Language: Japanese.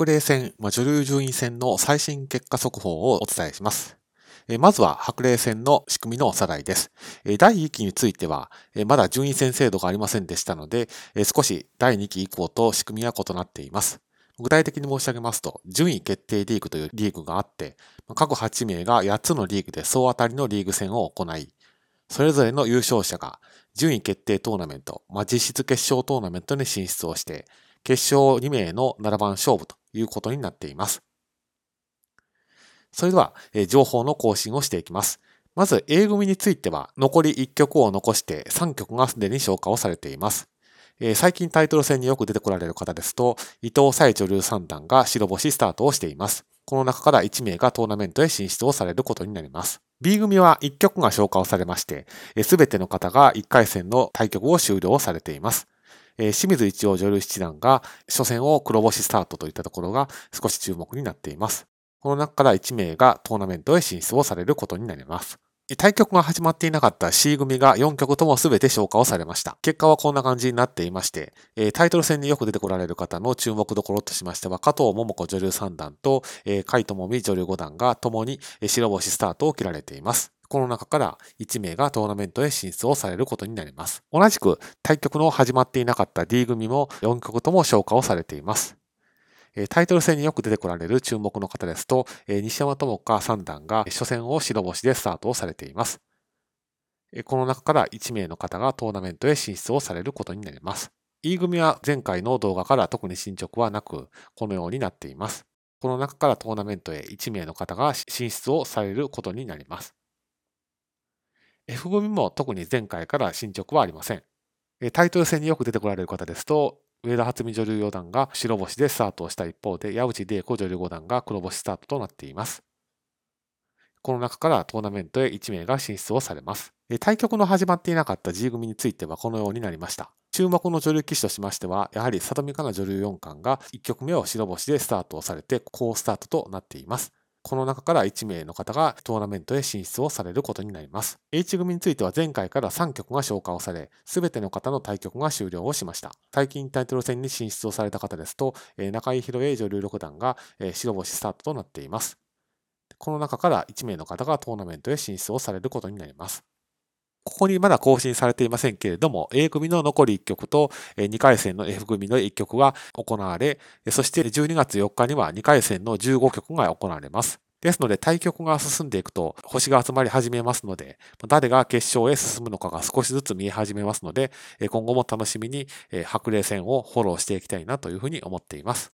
白麗戦、まあ、女流順位戦の最新結果速報をお伝えします。まずは白麗戦の仕組みのおさらいです。第1期については、まだ順位戦制度がありませんでしたので、少し第2期以降と仕組みは異なっています。具体的に申し上げますと、順位決定リーグというリーグがあって、各8名が8つのリーグで総当たりのリーグ戦を行い、それぞれの優勝者が順位決定トーナメント、まあ、実質決勝トーナメントに進出をして、決勝2名の7番勝負ということになっています。それでは、え情報の更新をしていきます。まず A 組については、残り1曲を残して3曲がすでに消化をされています。え最近タイトル戦によく出てこられる方ですと、伊藤沙女流三段が白星スタートをしています。この中から1名がトーナメントへ進出をされることになります。B 組は1曲が消化をされまして、すべての方が1回戦の対局を終了されています。え清水一応女流七段が初戦を黒星スタートといったところが少し注目になっています。この中から1名がトーナメントへ進出をされることになります。対局が始まっていなかった C 組が4局とも全て消化をされました。結果はこんな感じになっていまして、タイトル戦によく出てこられる方の注目どころとしましては、加藤桃子女流三段と、甲斐智美女流五段が共に白星スタートを切られています。この中から1名がトーナメントへ進出をされることになります。同じく対局の始まっていなかった D 組も4局とも消化をされています。タイトル戦によく出てこられる注目の方ですと、西山智香三段が初戦を白星でスタートをされています。この中から1名の方がトーナメントへ進出をされることになります。E 組は前回の動画から特に進捗はなく、このようになっています。この中からトーナメントへ1名の方が進出をされることになります。F 組も特に前回から進捗はありません。タイトル戦によく出てこられる方ですと、上田初美女流四段が白星でスタートをした一方で、矢内玲子女流五段が黒星スタートとなっています。この中からトーナメントへ1名が進出をされます。対局の始まっていなかった G 組についてはこのようになりました。注目の女流棋士としましては、やはり里見香奈女流四冠が1局目を白星でスタートをされて、好スタートとなっています。この中から1名の方がトーナメントへ進出をされることになります。H 組については前回から3局が消化をされ、すべての方の対局が終了をしました。最近タイトル戦に進出をされた方ですと、中井宏英女流六段が白星スタートとなっています。この中から1名の方がトーナメントへ進出をされることになります。ここにまだ更新されていませんけれども、A 組の残り1局と2回戦の F 組の1局が行われ、そして12月4日には2回戦の15局が行われます。ですので対局が進んでいくと星が集まり始めますので、誰が決勝へ進むのかが少しずつ見え始めますので、今後も楽しみに白麗戦をフォローしていきたいなというふうに思っています。